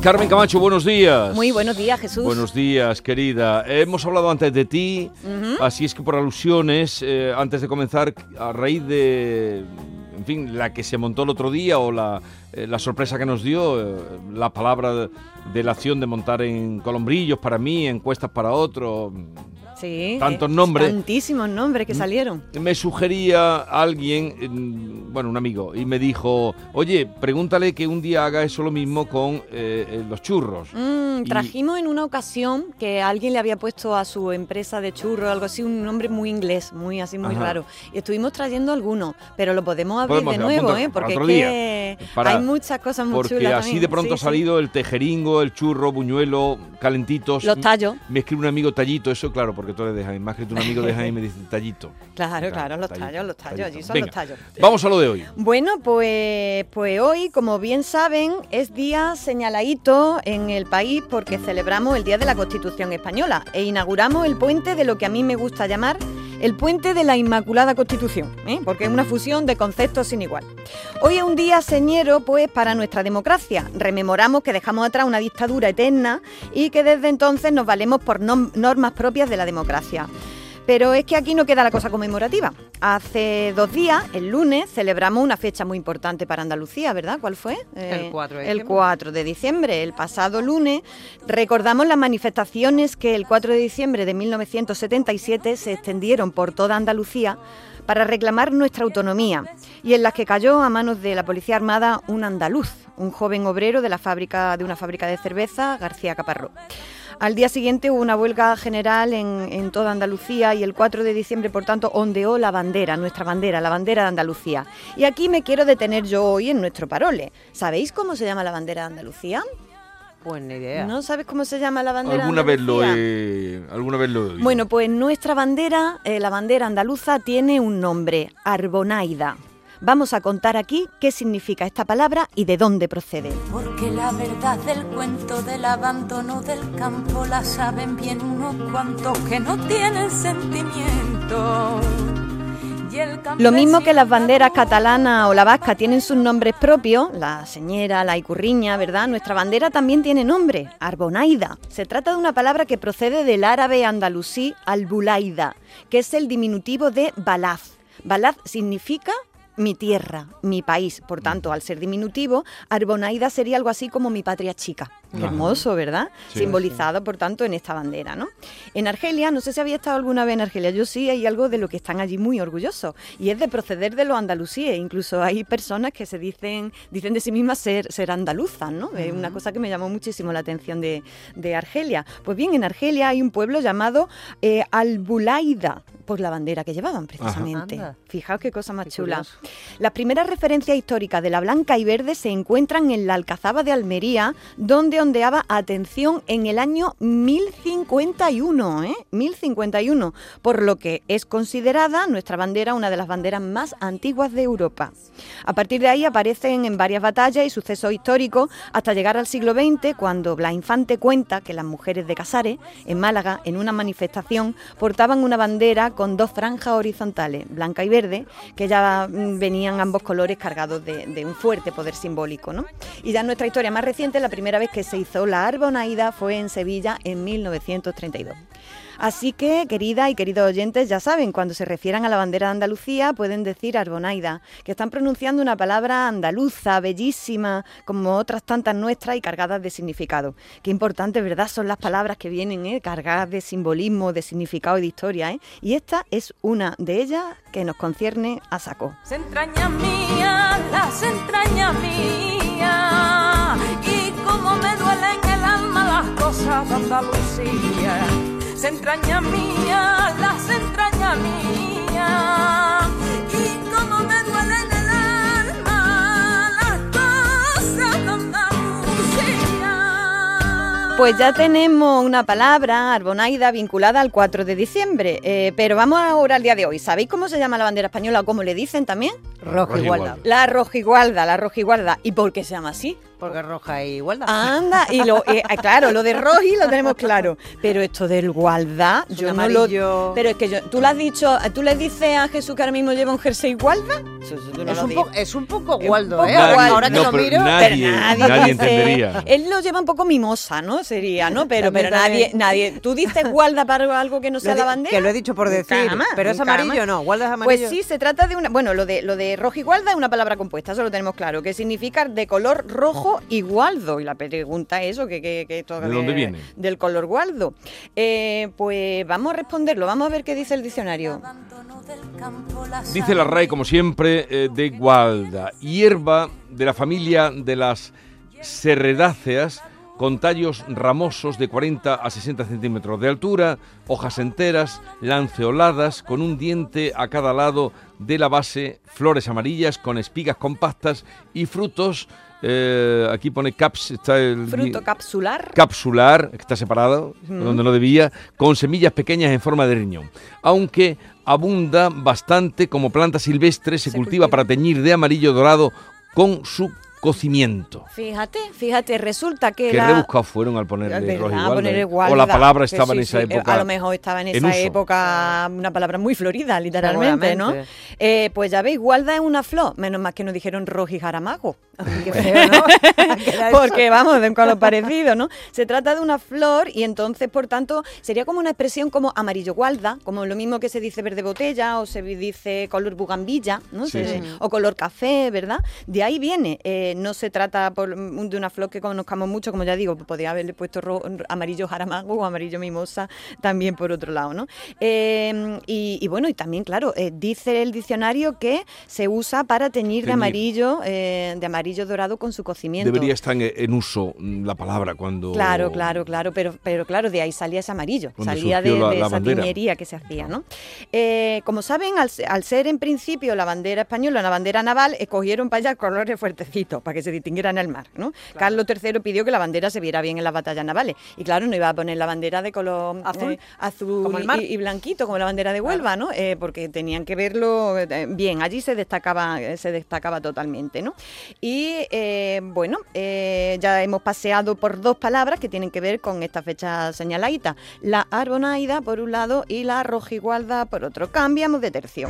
Carmen Camacho, buenos días. Muy buenos días, Jesús. Buenos días, querida. Hemos hablado antes de ti, así es que por alusiones, eh, antes de comenzar, a raíz de, en fin, la que se montó el otro día o la, eh, la sorpresa que nos dio, eh, la palabra de, de la acción de montar en colombrillos para mí, encuestas para otro, Sí. tantos nombres. Tantísimos nombres que salieron. me sugería alguien, mm, bueno, un amigo, y me dijo, oye, pregúntale que un día haga eso lo mismo con eh, eh, los churros. Mm, Y- trajimos en una ocasión que alguien le había puesto a su empresa de churro algo así, un nombre muy inglés, muy así, muy Ajá. raro. Y estuvimos trayendo algunos, pero lo podemos abrir Podemos de nuevo, ¿eh? Porque es que para- hay muchas cosas muy Porque chulas así también. de pronto Sí, ha sí. salido el tejeringo, el churro, buñuelo, calentitos. Los tallos. Me escribe un amigo tallito, eso claro, porque tú eres de Jaén. Me ha escrito un amigo de Jaén y me dice tallito. Claro, claro, los tallito, tallos, los tallos, allí son Venga, los tallos. Vamos a lo de hoy. Bueno, pues, pues hoy, como bien saben, es día señaladito en el país porque celebramos el Día de la Constitución Española e inauguramos el puente de lo que a mí me gusta llamar el puente de la Inmaculada Constitución, ¿eh? porque es una fusión de conceptos sin igual. Hoy es un día señero pues para nuestra democracia. Rememoramos que dejamos atrás una dictadura eterna y que desde entonces nos valemos por normas propias de la democracia. Pero es que aquí no queda la cosa conmemorativa. Hace dos días, el lunes, celebramos una fecha muy importante para Andalucía, ¿verdad? ¿Cuál fue? Eh, El 4 de El diciembre. 4 de diciembre, el pasado lunes, recordamos las manifestaciones que el 4 de diciembre de 1977 se extendieron por toda Andalucía para reclamar nuestra autonomía y en las que cayó a manos de la Policía Armada un andaluz, un joven obrero de, la fábrica, de una fábrica de cerveza, García Caparrós. Al día siguiente hubo una huelga general en, en toda Andalucía y el 4 de diciembre, por tanto, ondeó la bandera, nuestra bandera, la bandera de Andalucía. Y aquí me quiero detener yo hoy en nuestro parole. ¿Sabéis cómo se llama la bandera de Andalucía? Pues ni idea. ¿No sabes cómo se llama la bandera Alguna de vez lo Andalucía? he, alguna vez lo he oído. Bueno, pues nuestra bandera, eh, la bandera andaluza, tiene un nombre, Arbonaida. Vamos a contar aquí qué significa esta palabra y de dónde procede. Porque la verdad del cuento del abandono del campo la saben bien unos cuantos que no tienen sentimiento. Lo mismo que las banderas catalana o la vasca tienen sus nombres propios, la señera, la icurriña, ¿verdad? Nuestra bandera también tiene nombre, Arbonaida. Se trata de una palabra que procede del árabe andalusí albulaida, que es el diminutivo de balaz. Balaz significa mi tierra, mi país. Por tanto, al ser diminutivo, Arbonaida sería algo así como mi patria chica. Qué hermoso, ¿verdad? Sí. Simbolizado, por tanto, en esta bandera, ¿no? En Argelia, no sé si había estado alguna vez en Argelia, yo sí, hay algo de lo que están allí muy orgullosos, y es de proceder de los andalusíes. Incluso hay personas que se dicen, dicen de sí mismas ser, ser andaluzas, ¿no? Es una cosa que me llamó muchísimo la atención de, de Argelia. Pues bien, en Argelia hay un pueblo llamado eh, Albulaida, por la bandera que llevaban, precisamente. Fijaos qué cosa más Qué chula. curioso. Las primeras referencias históricas de la blanca y verde se encuentran en la Alcazaba de Almería, donde ondeaba, atención, en el año 1051, ¿eh? 1051, por lo que es considerada nuestra bandera una de las banderas más antiguas de Europa. A partir de ahí aparecen en varias batallas y sucesos históricos hasta llegar al siglo XX, cuando Blas Infante cuenta que las mujeres de Casares, en Málaga, en una manifestación, portaban una bandera con dos franjas horizontales, blanca y verde, que ya mm, venían ambos colores cargados de, un fuerte poder simbólico. ¿no? Y ya en nuestra historia más reciente, la primera vez que se hizo la Arbonaida fue en Sevilla en 1932. Así que, querida y queridos oyentes, ya saben, cuando se refieran a la bandera de Andalucía pueden decir Arbonaida, que están pronunciando una palabra andaluza, bellísima, como otras tantas nuestras y cargadas de significado. Qué importante, ¿verdad? Son las palabras que vienen, ¿eh? cargadas de simbolismo, de significado y de historia. ¿eh? Y esta es una de ellas que nos concierne a saco. Las entrañas mías, las entrañas mías, y como me duelen el alma las cosas de Andalucía. Las entrañas mías, las entrañas mías, y como me duelen el alma las cosas de Andalucía. Pues ya tenemos una palabra, Arbonaida, vinculada al 4 de diciembre. Eh, pero vamos ahora al día de hoy. ¿Sabéis cómo se llama la bandera española o cómo le dicen también? Roja igualdad. La rojigualda, la rojigualda. ¿Y por qué se llama así? Porque roja e igualdad. Anda, y lo, eh, claro, lo de roji lo tenemos claro. Pero esto del gualda, Es yo no lo. Pero es que yo, tú le has dicho, tú le dices a Jesús que ahora mismo lleva un jersey gualda. Eso- eso tú no es, lo un po- es un poco gualdo, ¿eh? Ahora, que No, lo pero miro. nadie- Pero nadie, nadie dice- entendería. Él lo lleva un poco mimosa, ¿no? Sería, ¿no? Pero, pero nadie, nadie. ¿Tú dices gualda para algo que no sea la bandera? Que lo he dicho por decir. jamás, pero es amarillo. ¿no? ¿Gualda es amarillo? Pues sí, se trata de una. Bueno, lo de lo de rojo igualda es una palabra compuesta, eso lo tenemos claro, que significa de color rojo igualdo. Y la pregunta es que, que, que esto ¿De dónde viene? Del color gualdo. Eh, pues vamos a responderlo, vamos a ver qué dice el diccionario. Dice la RAE, como siempre, eh, de gualda, hierba de la familia de las serredáceas, con tallos ramosos de 40 a 60 centímetros de altura, hojas enteras, lanceoladas, con un diente a cada lado de la base, flores amarillas con espigas compactas y frutos. Eh, aquí pone caps, está el Fruto capsular. capsular, que está separado, donde no debía, con semillas pequeñas en forma de riñón. Aunque abunda bastante como planta silvestre, se, Se cultiva, cultiva. para teñir de amarillo dorado con su cocimiento. Fíjate, fíjate, resulta que Qué la... rebuscados fueron al ponerle ¿eh? gualda, O la palabra estaba en esa sí, eh, época. A lo mejor estaba en en esa uso. época una palabra muy florida, literalmente, ¿no? Eh, pues ya veis, gualda es una flor, menos más que nos dijeron rojo y jaramago. Qué feo, ¿no? Porque vamos, de un color parecido, ¿no? Se trata de una flor y entonces, por tanto, sería como una expresión como amarillo gualda, como lo mismo que se dice verde botella o se dice color bugambilla, ¿no? Sí, Se- sí. O color café, ¿verdad? De ahí viene. Eh, no se trata por- de una flor que conozcamos mucho, como ya digo, podría haberle puesto ro- amarillo jaramago o amarillo mimosa también por otro lado, ¿no? Eh, y, y bueno, y también, claro, eh, dice el diccionario que se usa para teñir, de Teñir. amarillo, eh, de amarillo dorado con su cocimiento. Debería estar en, en uso mm, la palabra cuando... Claro, claro, claro, pero, pero claro, de ahí salía ese amarillo, Cuando salía de, la- de la esa bandera. tiñería que se hacía, ¿no? Eh, como saben, al, se- al ser en principio la bandera española, una bandera naval, escogieron para allá colores fuertecitos, para que se distinguiera en el mar, ¿no? Carlos III pidió que la bandera se viera bien en las batallas navales, y claro, no iba a poner la bandera de color Azul. eh, azul Como el y- mar. Y, blanquito, como la bandera de Huelva, ¿no? Eh, porque tenían que verlo bien, allí se destacaba, se destacaba totalmente, ¿no? Y eh, bueno, eh, ya hemos paseado por dos palabras que tienen que ver con esta fecha señaladita. La arbonaida por un lado y la rojigualda por otro. Cambiamos de tercio.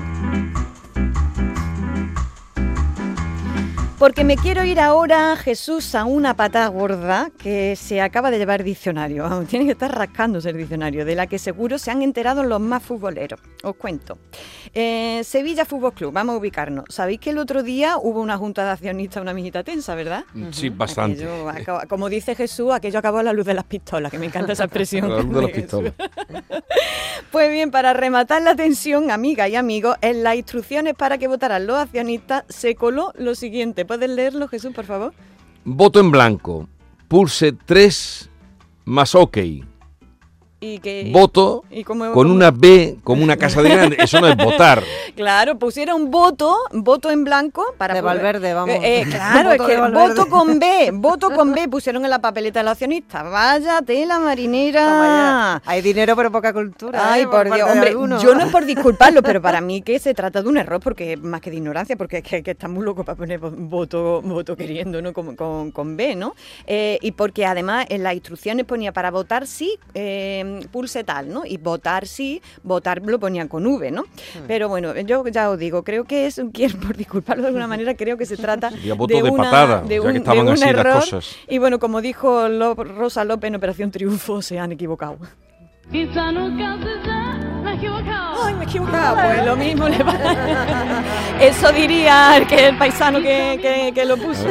Porque me quiero ir ahora, Jesús, a una pata gorda que se acaba de llevar diccionario. Tiene que estar rascándose el diccionario, de la que seguro se han enterado los más futboleros. Os cuento. Eh, Sevilla Fútbol Club, vamos a ubicarnos. Sabéis que el otro día hubo una junta de accionistas, una mijita tensa, ¿verdad? Mm, Sí, bastante. Aquello acaba- como dice Jesús, aquello acabó a la luz de las pistolas, que me encanta esa expresión. La luz de las pistolas. Pues bien, para rematar la tensión, amigas y amigos, en las instrucciones para que votaran los accionistas se coló lo siguiente. ¿Puedes leerlo, Jesús, por favor? Voto en blanco. Pulse 3 más OK. Y que, Voto y cómo- con cómo- una B como una casa de grande. Eso no es votar. Claro, pusieron voto, voto en blanco para De Valverde, vamos. Eh, eh, claro, es de que voto con B, voto con B pusieron en la papeleta del accionista. Vaya tela marinera. Hay dinero pero poca cultura. Ay, ¿eh? por Dios, de hombre, yo no es por disculparlo, pero para mí que se trata de un error, porque más que de ignorancia, porque es que, que está muy loco para poner voto, voto queriendo, ¿no? Con, con- con B, ¿no? Eh, y porque además en las instrucciones ponía para votar sí, eh, pulse tal, ¿no? Y votar sí, votar lo ponían con V, ¿no? Hmm. Pero bueno, yo ya os digo, creo que es, por disculparlo de alguna manera, creo que se trata de, de una- patada, de ya que un, estaban de un así las error. cosas. Y bueno, como dijo Lo- Rosa López en Operación Triunfo, se han equivocado. Quizá nunca me he equivocado. Ay, me he equivocado. Pues lo mismo le pasa. Eso diría el que el paisano que, que- que lo puso.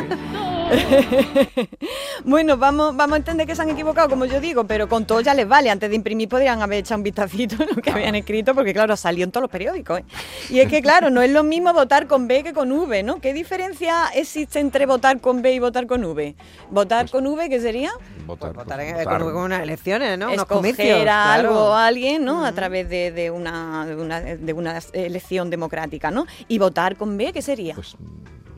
bueno, vamos, vamos a entender que se han equivocado, como yo digo, pero con todo ya les vale. Antes de imprimir podrían haber echado un vistacito en lo que habían escrito, porque claro, salió en todos los periódicos. ¿eh? Y es que, claro, no es lo mismo votar con B que con V, ¿no? ¿Qué diferencia existe entre votar con B y votar con V? Votar con V, ¿qué sería? Votar. Votar pues, en- votar. con, con unas elecciones, ¿no? Unos escoger comicios. a claro. algo a alguien, ¿no? A través de, de una, de, una, de una elección democrática, ¿no? Y votar con B, ¿qué sería? Pues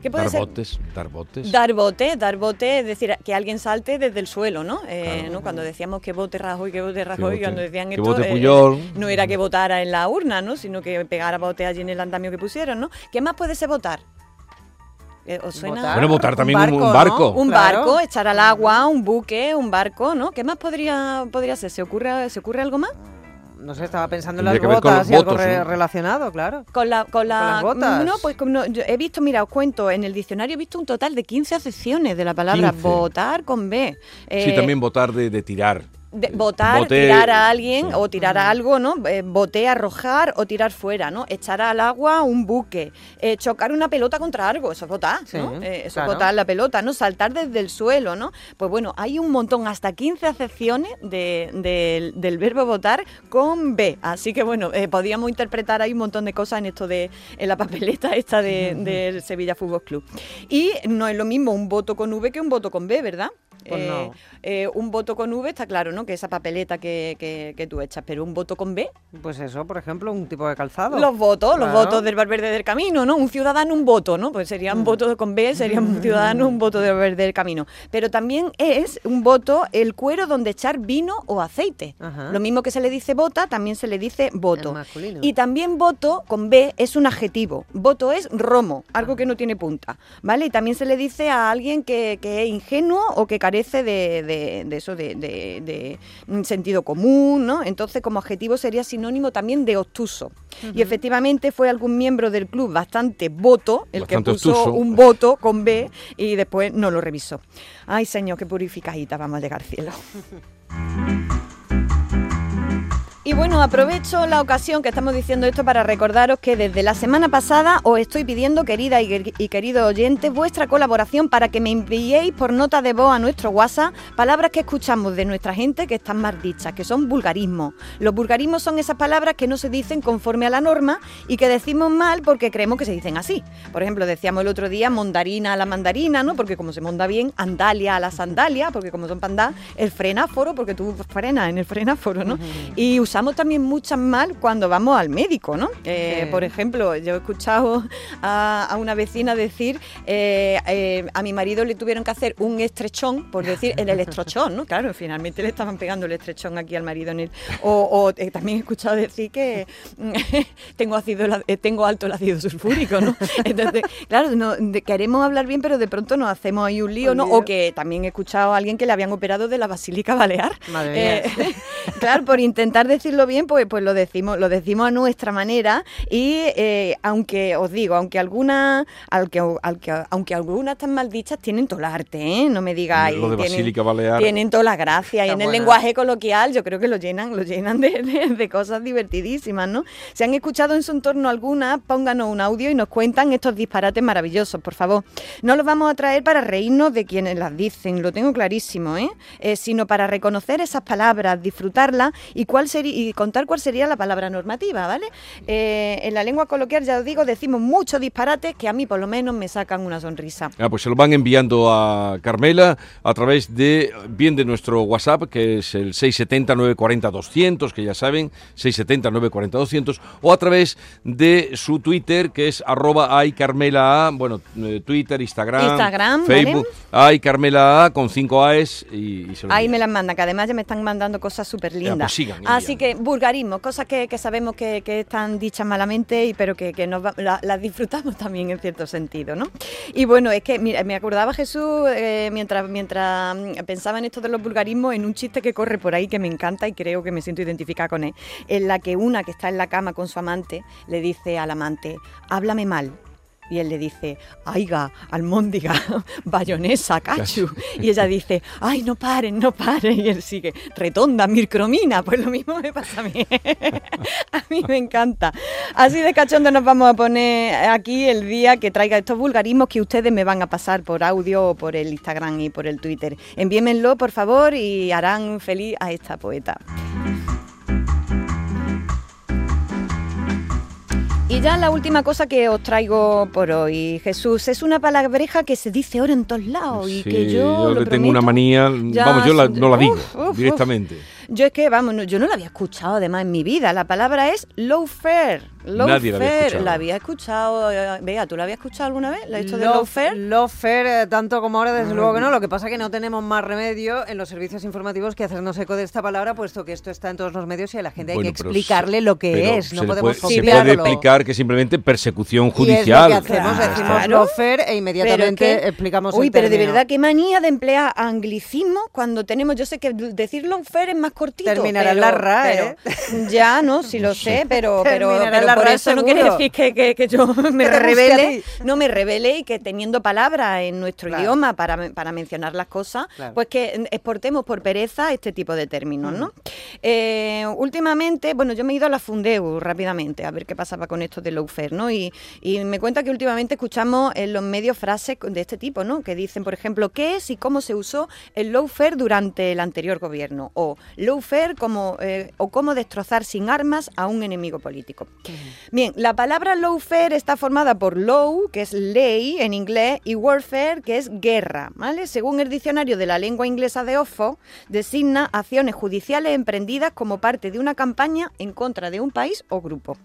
¿Qué puede dar ser? botes, dar botes. Dar bote, dar bote, es decir, que alguien salte desde el suelo, ¿no? Eh, Claro. ¿no? Cuando decíamos que bote Rajoy, que bote Rajoy, bote- cuando decían que esto, bote eh, no era que votara en la urna, ¿no? Sino que pegara bote allí en el andamio que pusieron, ¿no? ¿Qué más puede ser votar? Eh, ¿Os suena? Votar. Bueno, votar Un también un, un barco, barco. ¿no? Un Claro. barco, echar al agua, un buque, un barco, ¿no? ¿Qué más podría, podría ser? ¿Se ocurre, ¿Se ocurre algo más? No sé, estaba pensando en las botas los y algo votos, re- ¿no? relacionado, claro. Con la, con la, las botas? No, pues como no, yo he visto, mira, os cuento, en el diccionario he visto un total de 15 acepciones de la palabra 15. votar con B. Sí, Eh, también votar de, de tirar. De- votar, Bote- tirar a alguien sí. o tirar a algo, ¿no? Eh, bote, arrojar o tirar fuera, ¿no? Echar al agua un buque, eh, chocar una pelota contra algo, eso es votar, Sí, ¿no? Eh, eso claro. es botar la pelota, ¿no? Saltar desde el suelo, ¿no? Pues bueno, hay un montón, hasta 15 acepciones de- del- del verbo votar con B. Así que bueno, eh, podíamos interpretar ahí un montón de cosas en esto de en la papeleta esta de, del Sevilla Fútbol Club. Y no es lo mismo un voto con V que un voto con B, ¿verdad? Pues no. eh, un voto con V está claro, ¿no? Que esa papeleta que, que- que tú echas, pero un voto con B. Pues eso, por ejemplo, un tipo de calzado. Los votos, los votos del Valverde del Camino, ¿no? Un ciudadano, un voto, ¿no? Pues sería Mm. un voto con B, sería un ciudadano, un voto del Valverde del Camino. Pero también es un voto el cuero donde echar vino o aceite. Ajá. Lo mismo que se le dice bota, también se le dice voto. Y también voto con B es un adjetivo. Voto es romo, algo que no tiene punta, ¿vale? Y también se le dice a alguien que, que es ingenuo o que carece de, de- de eso, de, de- sentido común, ¿no? Entonces, como adjetivo sería sinónimo también de obtuso. Y efectivamente fue algún miembro del club bastante voto el Bastante que puso obtuso. un voto con B y después no lo revisó. Ay, señor, qué purificadita vamos a llegar al cielo. Y bueno, aprovecho la ocasión que estamos diciendo esto para recordaros que desde la semana pasada os estoy pidiendo, querida y, queridos oyentes, vuestra colaboración para que me enviéis por nota de voz a nuestro WhatsApp palabras que escuchamos de nuestra gente que están mal dichas, que son vulgarismos. Los vulgarismos son esas palabras que no se dicen conforme a la norma y que decimos mal porque creemos que se dicen así. Por ejemplo, decíamos el otro día mondarina a la mandarina, ¿no? Porque como se monda bien, andalia a la sandalia, porque como son pandas, el frenáforo, porque tú frenas en el frenáforo, ¿no? Y usamos también muchas mal cuando vamos al médico, ¿no? Eh, Sí. Por ejemplo, yo he escuchado a, a una vecina decir, eh, eh, a mi marido le tuvieron que hacer un estrechón, por decir el electrochón, ¿no? Claro, finalmente le estaban pegando el estrechón aquí al marido en el... O, o, también he escuchado decir que tengo, ácido, tengo alto el ácido sulfúrico, ¿no? Entonces, claro, no, de- queremos hablar bien, pero de pronto nos hacemos ahí un lío, ¿no? O que también he escuchado a alguien que le habían operado de la Basílica Balear. Madre mía. Claro, por intentar decirlo bien, pues, pues lo decimos, lo decimos a nuestra manera y eh, aunque os digo, aunque algunas, aunque, aunque, aunque algunas están mal dichas, tienen todo el arte, ¿eh? No me digáis. Lo de tienen- Basílica Balear. Tienen toda la gracia y en el lenguaje coloquial yo creo que lo llenan, lo llenan de, de- de cosas divertidísimas, ¿no? Si han escuchado en su entorno alguna, pónganos un audio y nos cuentan estos disparates maravillosos, por favor. No los vamos a traer para reírnos de quienes las dicen, lo tengo clarísimo, ¿eh? Eh, sino para reconocer esas palabras, disfrutarlas y cuál sería y contar cuál sería la palabra normativa, ¿vale? Eh, en la lengua coloquial, ya os digo, decimos muchos disparates que a mí por lo menos me sacan una sonrisa. Ah, pues se lo van enviando a Carmela a través de bien de nuestro WhatsApp, que es el 670-940-200, que ya saben, 670-940-200, o a través de su Twitter, que es arroba aycarmela, bueno, eh, Twitter, Instagram, Instagram, ¿vale? Facebook, aycarmela con 5 A's y, y se lo Ahí me las mandan, que además ya me están mandando cosas súper lindas. pues sigan Así que vulgarismo, cosas que, sabemos que, están dichas malamente, y pero que, nos va- la- las disfrutamos también en cierto sentido, ¿no? Y bueno, es que mira, me acordaba Jesús eh, mientras, mientras mm, pensaba en esto de los vulgarismos, en un chiste que corre por ahí que me encanta y creo que me siento identificada con él, en la que una que está en la cama con su amante le dice al amante, háblame mal. Y él le dice, aiga, almóndiga, bayonesa, cachu. Y ella dice, ay, no paren, no paren. Y él sigue, retonda, mircromina. Pues lo mismo me pasa a mí. a mí me encanta. Así de cachondo nos vamos a poner aquí el día que traiga estos vulgarismos que ustedes me van a pasar por audio o por el Instagram y por el Twitter. Envíenmelo, por favor, y harán feliz a esta poeta. Y ya la última cosa que os traigo por hoy, Jesús, es una palabreja que se dice ahora en todos lados y que yo, lo le tengo una manía, vamos, yo la- no la digo Uf, uf, uf. Yo es que, vamos, no- yo no la había escuchado además en mi vida. La palabra es low fare. Low Nadie la había fare. escuchado. La había escuchado. eh, Vea, ¿tú la habías escuchado alguna vez? ¿La he dicho de low fare? Lofer, eh, tanto como ahora, desde luego que no. Lo que pasa es que no tenemos más remedio en los servicios informativos que hacernos eco de esta palabra, puesto que esto está en todos los medios y a la gente Bueno, hay que explicarle se- lo que es. No podemos puede- Se puede explicar que simplemente persecución Y es lo judicial. que hacemos, Ya decimos está. lofer e inmediatamente es que- explicamos Uy, el pero de verdad qué manía de emplear anglicismo cuando tenemos, yo sé que decir low fare es más cortito. Terminará pero- la RAE, pero- ya, no, sí lo sé, pero, pero, la por eso no quiere decir que, que- que yo me revele, no me revele y que teniendo palabras en nuestro Claro. idioma para, para mencionar las cosas, Claro. pues que exportemos por pereza este tipo de términos, ¿no? Eh, últimamente, bueno, yo me he ido a la Fundeu rápidamente a ver qué pasaba con esto de lawfare, ¿no? Y, y me cuenta que últimamente escuchamos en los medios frases de este tipo, ¿no? Que dicen, por ejemplo, qué es y cómo se usó el lawfare durante el anterior gobierno, o lawfare como, eh, o cómo destrozar sin armas a un enemigo político. Bien, la palabra lawfare está formada por law, que es ley en inglés, y warfare, que es guerra, ¿vale? Según el diccionario de la lengua inglesa de Oxford, designa acciones judiciales emprendidas como parte de una campaña en contra de un país o grupo.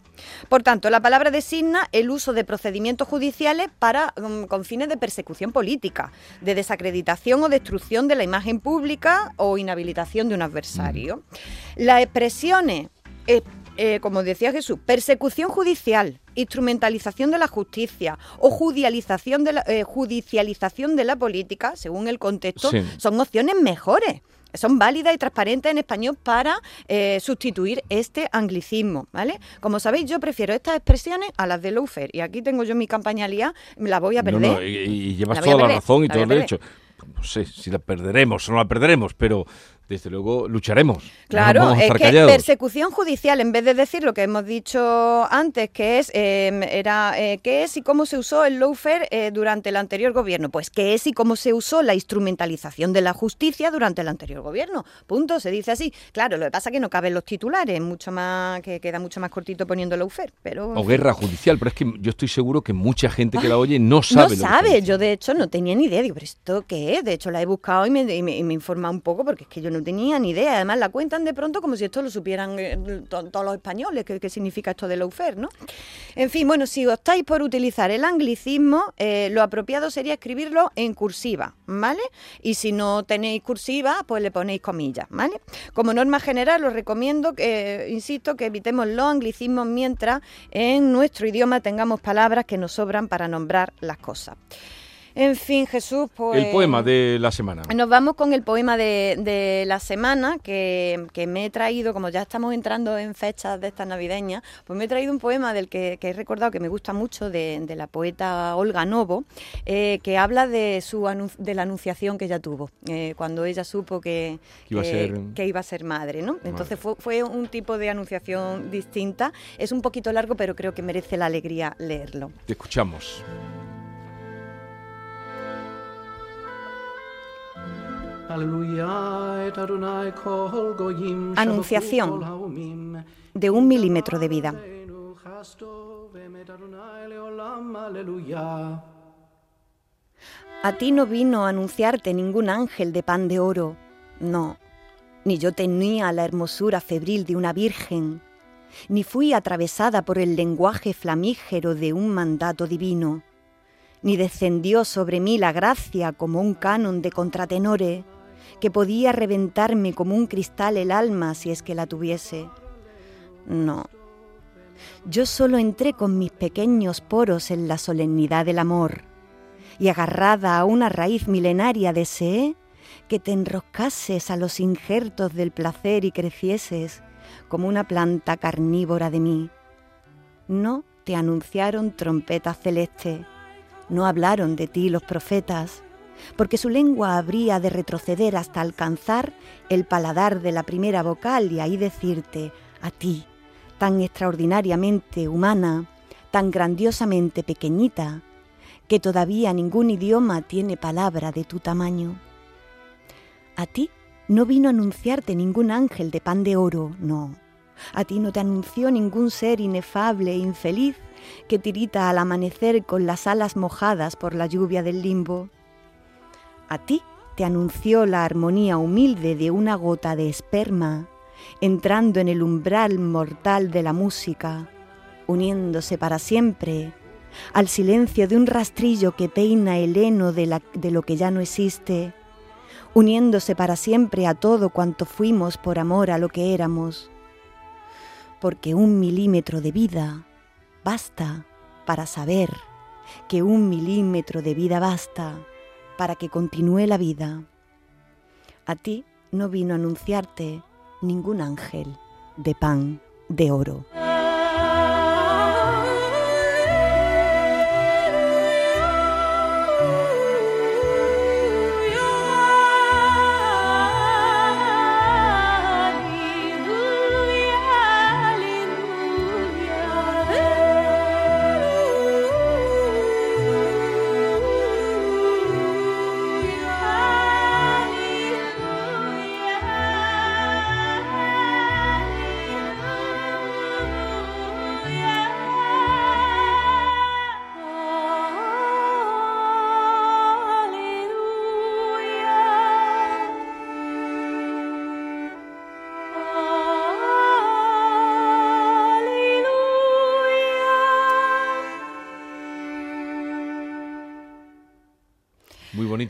Por tanto, la palabra designa el uso de procedimientos judiciales para mm, con fines de persecución política, de desacreditación o destrucción de la imagen pública o inhabilitación de un adversario. Las expresiones eh, eh, como decía Jesús, persecución judicial, instrumentalización de la justicia o judicialización de la, eh, judicialización de la política, según el contexto, Sí. son opciones mejores. Son válidas y transparentes en español para eh, sustituir este anglicismo, ¿vale? Como sabéis, yo prefiero estas expresiones a las de Lawfare. Y aquí tengo yo mi campaña liada, la voy a perder. no, y, y llevas La toda la razón y la todo el derecho. No sé si la perderemos o no la perderemos, pero desde luego lucharemos. No Claro, es que callados. persecución judicial, en vez de decir lo que hemos dicho antes, que es eh, era eh, qué es y cómo se usó el lawfare eh, durante el anterior gobierno, pues qué es y cómo se usó la instrumentalización de la justicia durante el anterior gobierno. Punto, se dice así. Claro, lo que pasa es que no caben los titulares, mucho más que queda mucho más cortito poniendo lawfare, pero O guerra judicial, pero es que yo estoy seguro que mucha gente que la oye no no sabe. lo que está sabe, yo de hecho no tenía ni idea, digo, pero ¿esto qué es? De hecho la he buscado y me, y me, y me he informado un poco porque es que yo no tenía ni idea. Además la cuentan de pronto como si esto lo supieran eh, to- todos los españoles, qué, qué significa esto de lawfare, ¿no? En fin, bueno, si optáis por utilizar el anglicismo, eh, lo apropiado sería escribirlo en cursiva, ¿vale? Y si no tenéis cursiva, pues le ponéis comillas, ¿vale? Como norma general os recomiendo, que, eh, insisto, que evitemos los anglicismos mientras en nuestro idioma tengamos palabras que nos sobran para nombrar las cosas. En fin, Jesús, pues... El poema de la semana. Nos vamos con el poema de, de la semana que, que me he traído, como ya estamos entrando en fechas de estas navideñas, pues me he traído un poema del que, que he recordado que me gusta mucho de, de la poeta Olga Novo, eh, que habla de su de la anunciación que ella tuvo eh, cuando ella supo que, Que iba a que- ser- que iba a ser madre, ¿no? Entonces fue, fue un tipo de anunciación distinta. Es un poquito largo, pero creo que merece la alegría leerlo. Te escuchamos. Anunciación. De un milímetro de vida. A ti no vino a anunciarte ningún ángel de pan de oro, no, ni yo tenía la hermosura febril de una virgen, ni fui atravesada por el lenguaje flamígero de un mandato divino, ni descendió sobre mí la gracia como un canon de contratenore, que podía reventarme como un cristal el alma si es que la tuviese. No. Yo solo entré con mis pequeños poros en la solemnidad del amor, y agarrada a una raíz milenaria deseé que te enroscases a los injertos del placer y crecieses como una planta carnívora de mí. No te anunciaron trompeta celeste, no hablaron de ti los profetas, porque su lengua habría de retroceder hasta alcanzar el paladar de la primera vocal y ahí decirte, a ti, tan extraordinariamente humana, tan grandiosamente pequeñita, que todavía ningún idioma tiene palabra de tu tamaño. A ti no vino a anunciarte ningún ángel de pan de oro, no. A ti no te anunció ningún ser inefable e infeliz que tirita al amanecer con las alas mojadas por la lluvia del limbo. A ti te anunció la armonía humilde de una gota de esperma entrando en el umbral mortal de la música, uniéndose para siempre al silencio de un rastrillo que peina el heno de, de lo que ya no existe, uniéndose para siempre a todo cuanto fuimos por amor a lo que éramos. Porque un milímetro de vida basta para saber que un milímetro de vida basta para que continúe la vida. A ti no vino a anunciarte ningún ángel de pan de oro.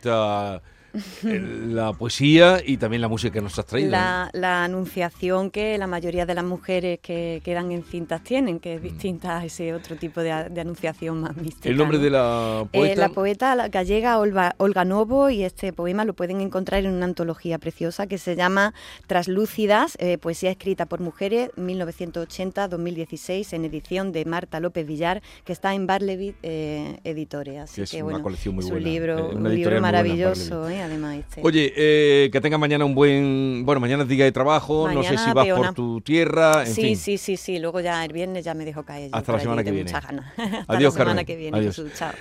Muy bonita eh, la poesía y también la música que nos has traído. ¿eh? La, la anunciación que la mayoría de las mujeres que quedan encintas tienen, que es distinta a ese otro tipo de, de anunciación más mística. Mm. ¿El nombre ¿no? de la Eh, poeta? la poeta la gallega Olga, Olga Novo y este poema lo pueden encontrar en una antología preciosa que se llama Traslúcidas, eh, poesía escrita por mujeres, 1980-2016, en edición de Marta López Villar, que está en Barlevit eh, Editores. Así Que es que, una bueno, colección muy buena, libro, eh, una un libro muy buena, maravilloso, Este. Oye, eh, que tenga mañana un buen... Bueno, mañana es día de trabajo, no sé Mañana si vas peona. por tu tierra, en sí, fin. sí, sí, sí. Luego ya el viernes ya me dejo caer. Hasta la semana allí que viene. muchas ganas. Hasta Adiós, la semana Carmen. que viene. Adiós. Jesús. Chao.